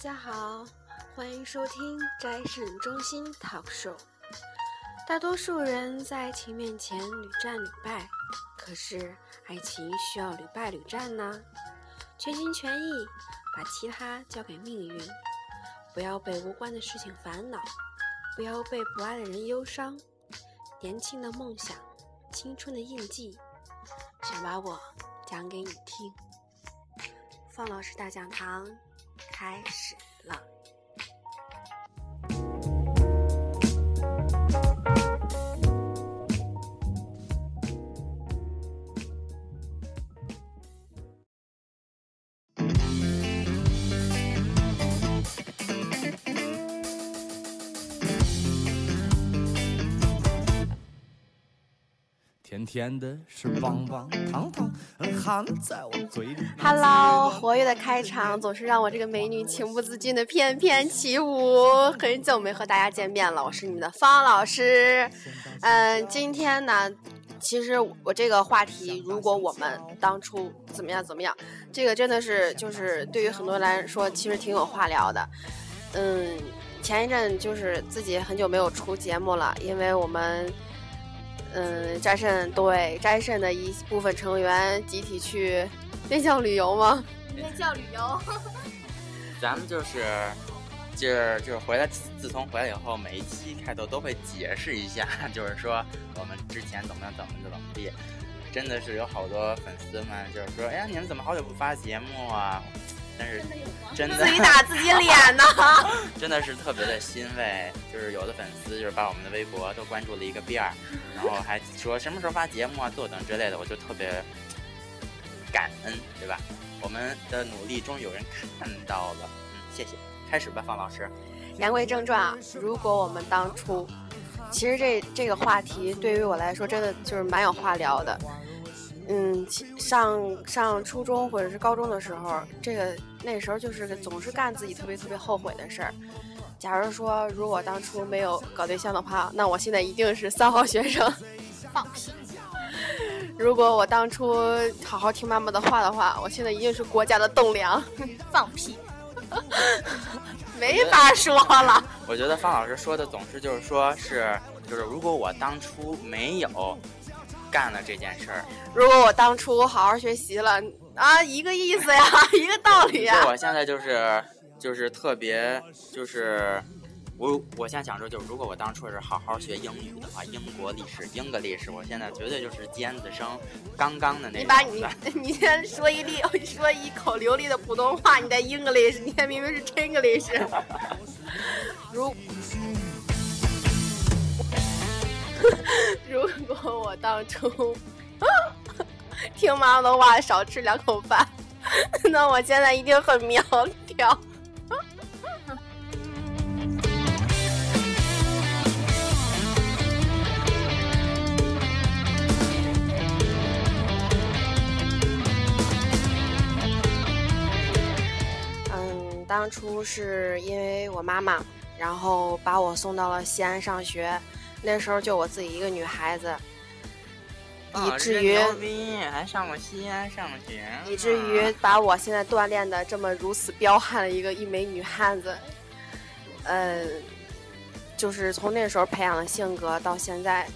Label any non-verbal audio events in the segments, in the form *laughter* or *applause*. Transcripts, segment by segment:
大家好，欢迎收听斋肾中心 talk show。大多数人在爱情面前屡战屡败，可是爱情需要屡败屡战呢。全心全意把其他交给命运，不要被无关的事情烦恼，不要被不爱的人忧伤。年轻的梦想，青春的印记，想把我讲给你听。方老师大讲堂开始了。甜的是棒棒糖糖，含在我嘴里。Hello，活跃的开场总是让我这个美女情不自禁的翩翩起舞。很久没和大家见面了，我是你们的方老师。嗯，今天呢，其实我这个话题，如果我们当初怎么样怎么样，这个真的是就是对于很多人来说，其实挺有话聊的。嗯，前一阵就是自己很久没有出节目了，因为我们。嗯，战胜对战胜的一部分成员集体去，那叫旅游吗？那叫旅游。*laughs* 咱们就是，就是就是回来，自从回来以后，每一期开头都会解释一下，*laughs* 就是说我们之前怎么样，怎么怎么地。真的是有好多粉丝们就是说，哎呀，你们怎么好久不发节目啊？但是真的自己打自己脸呢，*laughs* 真的是特别的欣慰。就是有的粉丝就是把我们的微博都关注了一个遍儿，然后还说什么时候发节目啊、坐等之类的，我就特别感恩，对吧？我们的努力终于有人看到了，嗯，谢谢。开始吧，方老师。言归正传啊，如果我们当初，其实这这个话题对于我来说真的就是蛮有话聊的。嗯，上上初中或者是高中的时候，这个那时候就是总是干自己特别特别后悔的事儿。假如说如果当初没有搞对象的话，那我现在一定是三好学生。放屁！如果我当初好好听妈妈的话的话，我现在一定是国家的栋梁。放屁！*laughs* 没法说了。我觉得方老师说的总是就是说是就是如果我当初没有干了这件事儿，如果我当初好好学习了啊，一个意思呀，*laughs* 一个道理呀。我现在就是就是特别就是。我我现在想说，就是如果我当初是好好学英语的话，英国历史、英格历史，我现在绝对就是尖子生，刚刚的那种。你把你你先说一例，说一口流利的普通话，你在 English，你还明明是 Chinglish。如 *laughs* *laughs* 如果我当初 *laughs* 听妈妈的话，少吃两口饭，*laughs* 那我现在一定很苗条。当初是因为我妈妈，然后把我送到了西安上学。那时候就我自己一个女孩子，以至于还上了西安上学，以至于把我现在锻炼的这么如此彪悍的一个一枚女汉子，呃，就是从那时候培养的性格到现在，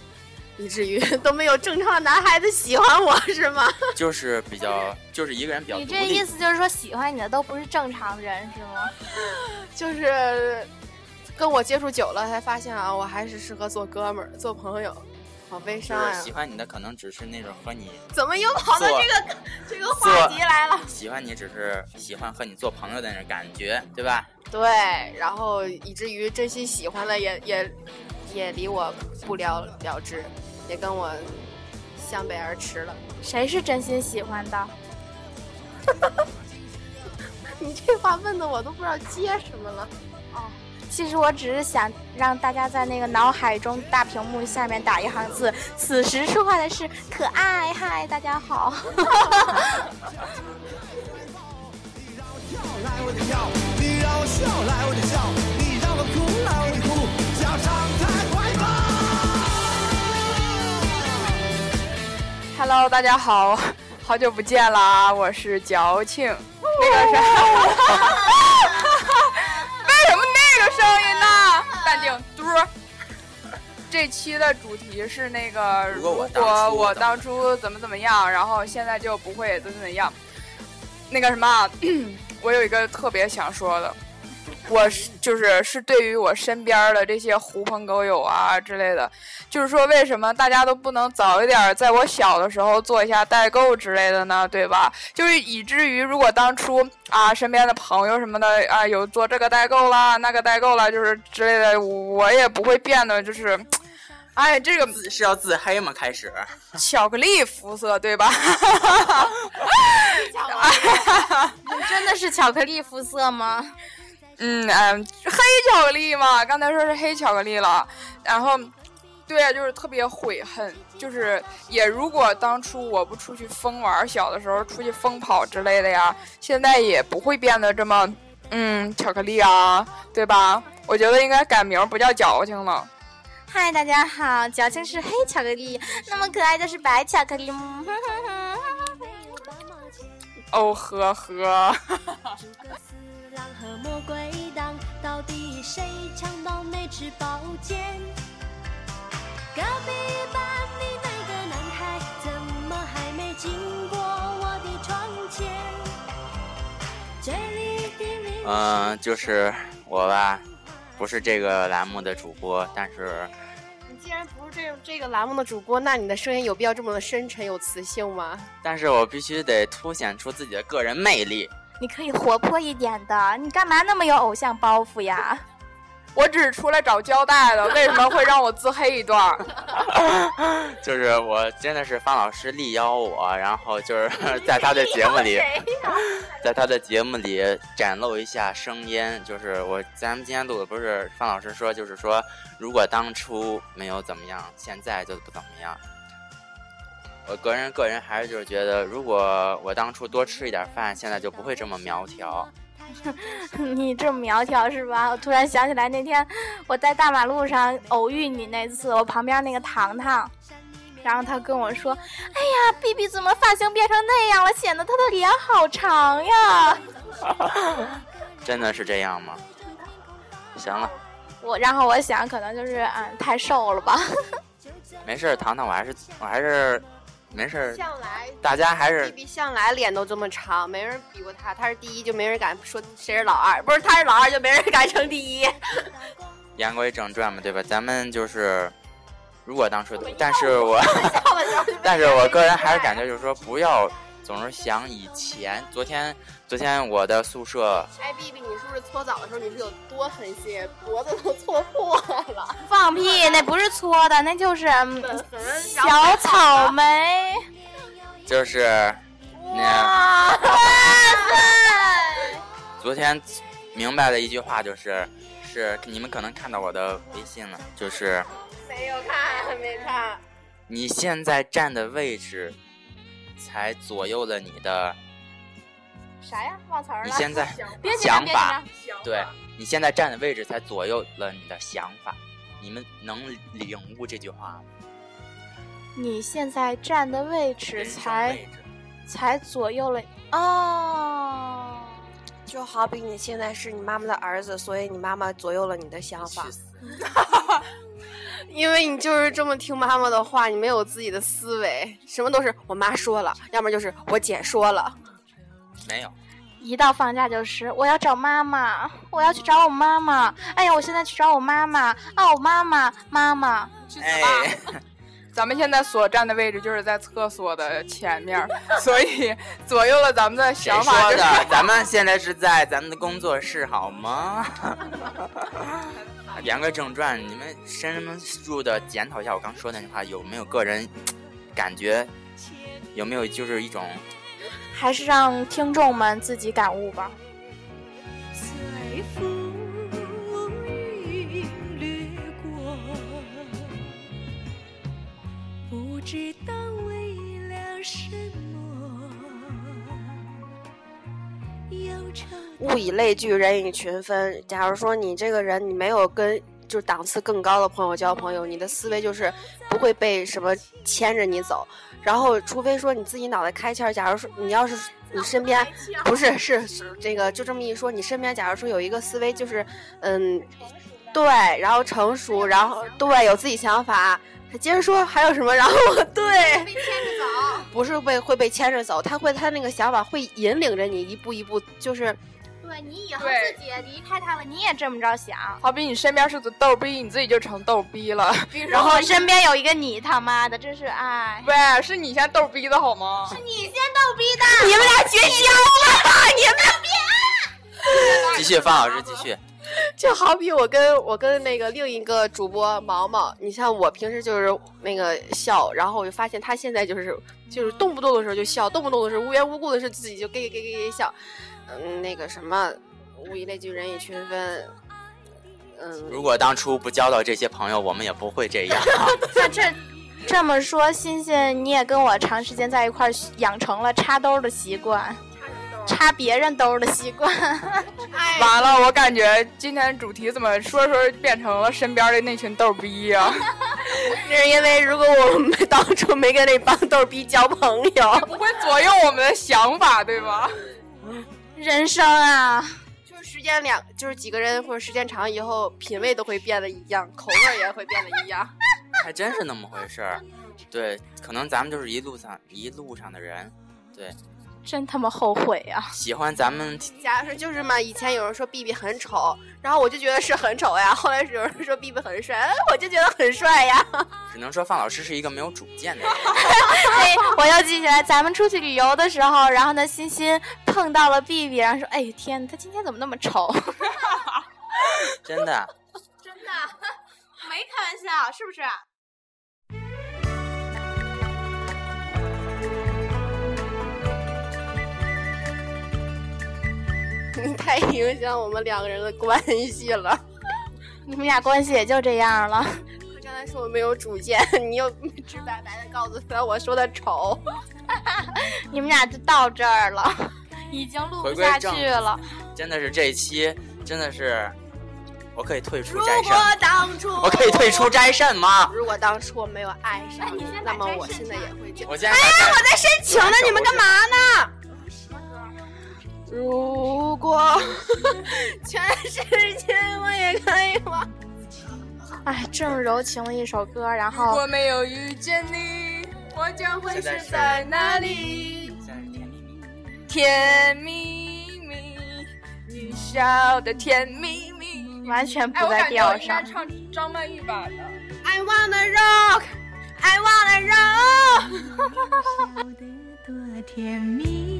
以至于 *laughs* 都没有正常的男孩子喜欢我，是吗？*laughs* 就是比较，就是一个人比较。你这意思就是说，喜欢你的都不是正常人，是吗？*laughs* 就是跟我接触久了，才发现啊，我还是适合做哥们儿、做朋友。好悲伤、啊！喜欢你的可能只是那种和你怎么又跑到这个 *laughs* 这个话题来了？喜欢你只是喜欢和你做朋友的那种感觉，对吧？对，然后以至于真心喜欢的也也也离我不了了之，也跟我相背而驰了。谁是真心喜欢的？*laughs* 你这话问的我都不知道接什么了。哦，其实我只是想让大家在那个脑海中大屏幕下面打一行字：此时说话的是可爱。嗨，大家好。Hello，大家好，好久不见啦！我是矫情，那个啥，这期的主题是那个，如果我当初怎么怎么样，然后现在就不会怎么怎么样。那个什么，*clears throat* 我有一个特别想说的，我是就是是对于我身边的这些狐朋狗友啊之类的，就是说为什么大家都不能早一点在我小的时候做一下代购之类的呢？对吧？就是以至于如果当初啊身边的朋友什么的啊有做这个代购啦、那个代购啦，就是之类的，我也不会变得就是。哎，这个是要自黑吗？开始，巧克力肤色对吧？*laughs* *laughs* 你真的是巧克力肤色吗？嗯嗯，黑巧克力嘛，刚才说是黑巧克力了，然后，对啊，就是特别悔恨，就是也如果当初我不出去疯玩，小的时候出去疯跑之类的呀，现在也不会变得这么嗯巧克力啊，对吧？我觉得应该改名不叫矫情了。嗨，大家好，矫情是黑巧克力，那么可爱的是白巧克力。嗯哦呵呵，*laughs* 谁抢到那支宝剑？隔壁班的那个男孩，怎么还没经过我的窗前？嘴里的零嗯、就是我吧，不是这个栏目的主播，但是你既然不是这这个栏目的主播，那你的声音有必要这么的深沉有磁性吗？但是我必须得凸显出自己的个人魅力。你可以活泼一点的，你干嘛那么有偶像包袱呀？我只是出来找交代的，为什么会让我自黑一段儿？*laughs* 就是我真的是方老师力邀我，然后就是 *laughs* 在他的节目里，*laughs* 在他的节目里展露一下声音。就是我咱们今天录的不是方老师说，就是说如果当初没有怎么样，现在就不怎么样。我个人个人还是就是觉得，如果我当初多吃一点饭，现在就不会这么苗条。*laughs* 你这么苗条是吧？我突然想起来那天我在大马路上偶遇你那次，我旁边那个糖糖，然后他跟我说：“哎呀，B B 怎么发型变成那样了？显得他的脸好长呀。*laughs* 真的是这样吗？行了，”我然后我想可能就是嗯太瘦了吧。没事儿，糖糖，我还是我还是没事儿，向来大家还是 B B 向来脸都这么长，没人比过他。他是第一，就没人敢说谁是老二；不是他是老二，就没人敢 *laughs* 称第一。*laughs* 言归正传嘛，对吧？咱们就是，如果当初，*laughs* 但是我，但是我个人还是感觉就是说，不要总是想以前。昨天，昨天我的宿舍，哎，B B，你是不是搓澡的时候你是有多狠心，脖子都搓破了？*laughs* 放屁，那不是搓的，那就是嗯小草莓。*laughs* 就是那哇塞！昨天明白了一句话，就是是你们可能看到我的微信了，就是没有看，没看。你现在站的位置，才左右了你的啥呀？忘词儿了。你现在别紧张，别紧想法张。对你现在站的位置才左右了你的想法，你们能领悟这句话吗？你现在站的位置才位置才左右了哦。就好比你现在是你妈妈的儿子，所以你妈妈左右了你的想法去。死！*laughs* 因为你就是这么听妈妈的话，你没有自己的思维，什么都是我妈说了，要么就是我姐说了。没有，一到放假就是我要找妈妈，我要去找我妈妈。哎呀，我现在去找我妈妈啊！我妈妈，妈妈，去死吧！哎，咱们现在所站的位置就是在厕所的前面，所以左右了咱们的想法、就是。说的？咱们现在是在咱们的工作室，好吗？*laughs* 言归正传，你们深入的检讨一下我刚说的那句话，有没有个人感觉？有没有就是一种还是让听众们自己感悟吧。随浮云掠过，不知道为了什么，物以类聚，人以群分。假如说你这个人，你没有跟就是档次更高的朋友交朋友，你的思维就是不会被什么牵着你走。然后，除非说你自己脑袋开窍。假如说你要是你身边不是是这个，就这么一说，你身边假如说有一个思维就是嗯对，然后成熟，然后对有自己想法。他接着说还有什么？然后对被牵着走。不是被会被牵着走，他会他那个想法会引领着你一步一步，就是对你以后自己离开他了，你也这么着想。好比你身边是个逗逼，你自己就成逗逼了。*laughs* 然后身边有一个你，他妈的，真是哎。喂，是你先逗逼的好吗？是你先逗逼的，你们俩绝交了，你们别继续，范老师继续。就好比我跟我跟那个另一个主播毛毛，你像我平时就是那个笑，然后我就发现他现在就是就是动不动的时候就笑，动不动的时候无缘无故的时候自己就给给给给笑，嗯，那个什么，物以类聚，人以群分，嗯，如果当初不交到这些朋友，我们也不会这样。*laughs* 那这这么说，欣欣你也跟我长时间在一块儿，养成了插兜的习惯，插别人兜的习惯。*laughs* 完了，我感觉今天主题怎么说着说着变成了身边的那群逗逼呀、*laughs* 这是因为如果我们当初没跟那帮逗逼交朋友，不会左右我们的想法，对吧？人生啊，就是时间两，就是几个人或者时间长以后，品味都会变得一样，口味也会变得一样。还真是那么回事儿。对，可能咱们就是一路上一路上的人，对，真他妈后悔啊！喜欢咱们 *laughs* 假如说就是嘛，以前有人说 B B 很丑，然后我就觉得是很丑呀。后来有人说 B B 很帅，哎我就觉得很帅呀。*laughs* 只能说范老师是一个没有主见的人。*laughs* 哎，我又记起来，咱们出去旅游的时候，然后呢，欣欣碰到了 B B，然后说：“哎天，他今天怎么那么丑真的，？”真的，没开玩笑，是不是？你 *laughs* 太影响我们两个人的关系了。你们俩关系也就这样了。他刚才说我没有主见，你又直白白的告诉他我说的丑。*laughs* 你们俩就到这儿了，*laughs* 已经录不下去了。真的是这一期真的是，我可以退出如斋肾果，当初我可以退出斋肾吗？如果当初我没有爱上你那么我现在也会这样。我现在哎我在申请呢，你们干嘛呢？如果 *laughs* 全世界我也可以吗？哎，这么柔情的一首歌，然后如后果没有遇见你，我将会是在哪里？甜蜜蜜，你笑的甜蜜蜜。完全哎，不在我感觉我调上。应该唱张曼玉版的。I wanna rock, I wanna rock。多甜蜜。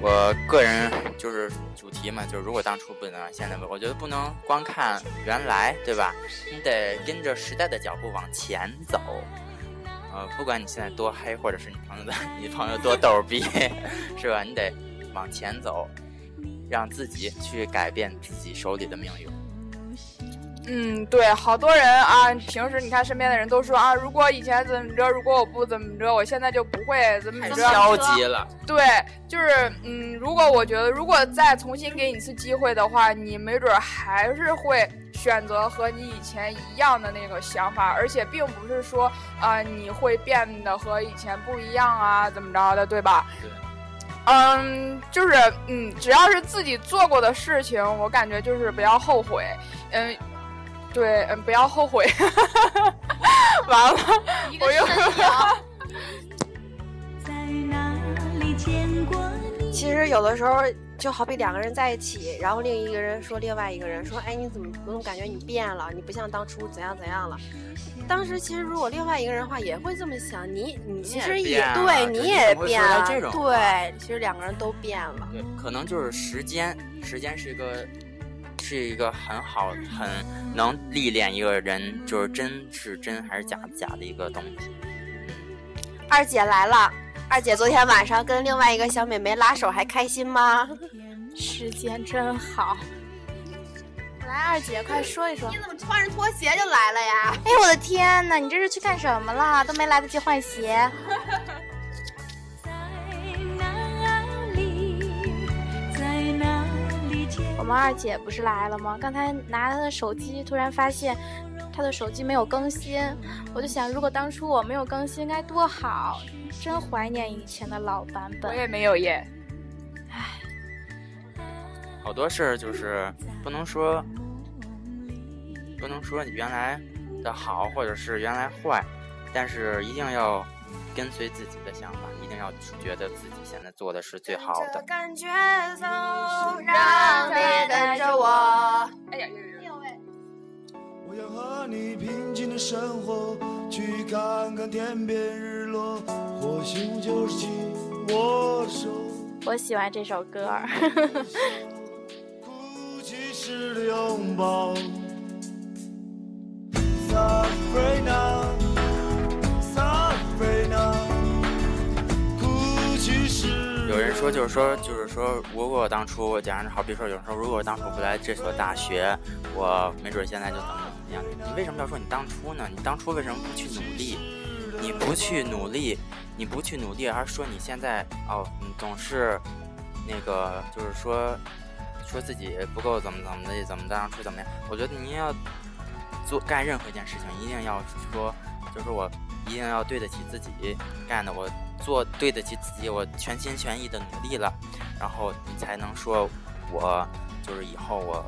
我个人就是主题嘛，就是如果当初不能，现在，我觉得不能光看原来，对吧？你得跟着时代的脚步往前走。呃，不管你现在多黑，或者是你朋友的 *laughs* 你朋友多逗逼，*laughs* 是吧？你得往前走，让自己去改变自己手里的命运。嗯，对，好多人啊，平时你看身边的人都说啊，如果以前怎么着，如果我不怎么着，我现在就不会怎么着。消极了，对，就是嗯，如果我觉得，如果再重新给你一次机会的话，你没准儿还是会选择和你以前一样的那个想法，而且并不是说啊、你会变得和以前不一样啊，怎么着的，对吧？对。嗯，就是嗯，只要是自己做过的事情，我感觉就是不要后悔，嗯，对，嗯，不要后悔。完了，我又在哪里见过你？其实有的时候就好比两个人在一起，然后另一个人说另外一个人说，哎，你怎么我总感觉你变了，你不像当初怎样怎样了。当时其实如果另外一个人的话也会这么想，你你其实也对，你也变了，对，其实两个人都变了。对，可能就是时间，时间是一个是一个很好、很能历练一个人，就是真是真还是假假的一个东西。二姐来了，二姐昨天晚上跟另外一个小美眉拉手，还开心吗？时间真好。来，二姐，快说一说。你怎么穿着拖鞋就来了呀？哎呦，我的天呐，你这是去干什么了？都没来得及换鞋。们二姐不是来了吗？刚才拿她的手机，突然发现她的手机没有更新，我就想，如果当初我没有更新该多好！真怀念以前的老版本。我也没有耶。唉好多事儿就是不能说不能说你原来的好或者是原来坏，但是一定要跟随自己的想法，一定要觉得自己现在做的是最好的。感觉走，让你跟着我。哎呀，有有有。我要和你平静的生活，去看看天边日落，或许就是紧握手。我喜欢这首歌儿。*laughs* 哭泣时的拥抱。有人说，就是说，就是说，如果当初，假如好比说，有人说，如果当初不来这所大学，我没准现在就怎么怎么样。你为什么要说你当初呢？你当初为什么不去努力？你不去努力，你不去努力，而说你现在哦，你总是那个，就是说，说自己不够怎么怎么的，怎么当初怎么样？我觉得你要做干任何一件事情，一定要说，就是我一定要对得起自己干的，我做对得起自己，我全心全意的努力了，然后你才能说，我就是以后我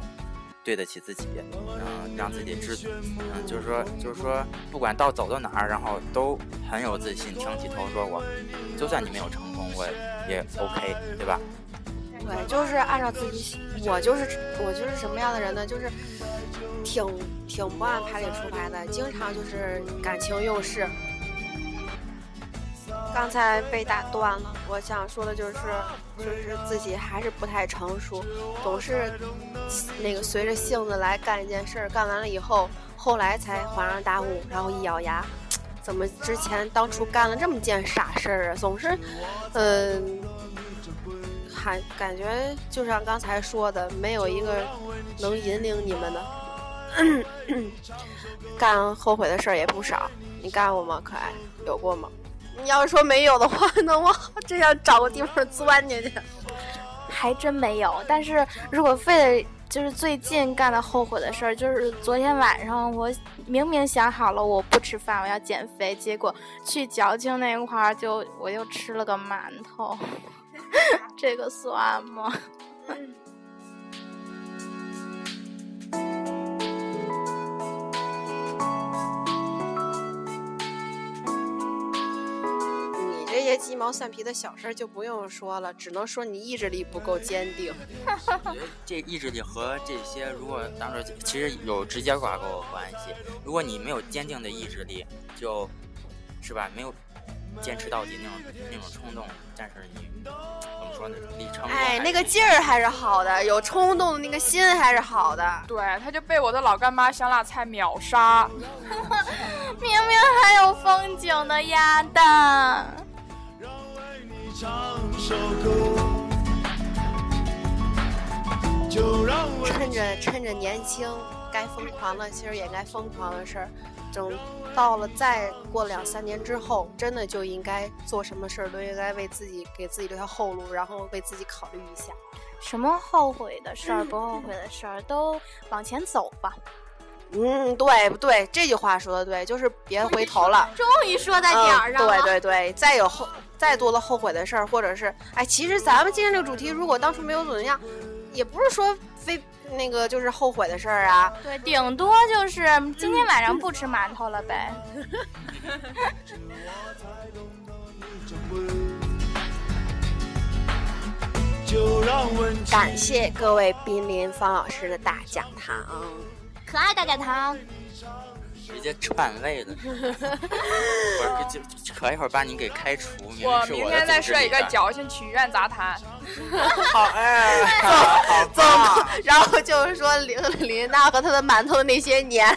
对得起自己，嗯、让自己知，嗯，就是说，就是说，不管到走到哪儿，然后都很有自信，挺起头说我，就算你没有成功，我也 OK，对吧？对，就是按照自己，我就是我就是什么样的人呢？就是挺挺不按牌理出牌的，经常就是感情用事。刚才被打断了，我想说的就是，就是自己还是不太成熟，总是那个随着性子来干一件事儿，干完了以后，后来才恍然大悟，然后一咬牙，怎么之前当初干了这么件傻事儿啊？总是，嗯、还感觉就像刚才说的，没有一个能引领你们的。*clears throat* 干后悔的事儿也不少，你干过吗？可爱，有过吗？你要说没有的话，那我真想找个地方钻进去。还真没有，但是如果非得就是最近干的后悔的事儿，就是昨天晚上我明明想好了我不吃饭，我要减肥，结果去矫情那块儿就我又吃了个馒头，*laughs* 这个算吗？*laughs* 鸡毛蒜皮的小事儿就不用说了，只能说你意志力不够坚定。我觉得这意志力和这些，如果当时其实有直接挂钩的关系。如果你没有坚定的意志力，就是吧，没有坚持到底那种那种冲动，但是你怎么说呢？离成功哎，那个劲儿还是好的，有冲动的那个心还是好的。对，他就被我的老干妈香辣菜秒杀。*laughs* 明明还有风景的鸭蛋。唱首歌，就让我趁着趁着年轻，该疯狂了，其实也该疯狂的事儿。等到了再过两三年之后，真的就应该做什么事儿都应该为自己给自己留条后路，然后为自己考虑一下。什么后悔的事儿，不后悔的事儿，都往前走吧。嗯，对不对？这句话说的对，就是别回头了。*laughs* 终于说在点儿上了。嗯。对对对，再有后再多的后悔的事儿，或者是哎，其实咱们今天这个主题，如果当初没有怎么样，也不是说非那个就是后悔的事儿啊。对，顶多就是今天晚上不吃馒头了呗。*laughs* 感谢各位濒临方老师的大讲堂。可爱盖盖糖，直接串位了。我这就可一会儿把你给开除，明我明天再设一个矫情曲苑杂谈。*laughs* 好哎，好棒！*laughs* 然后就是说林林娜和她的馒头那些年。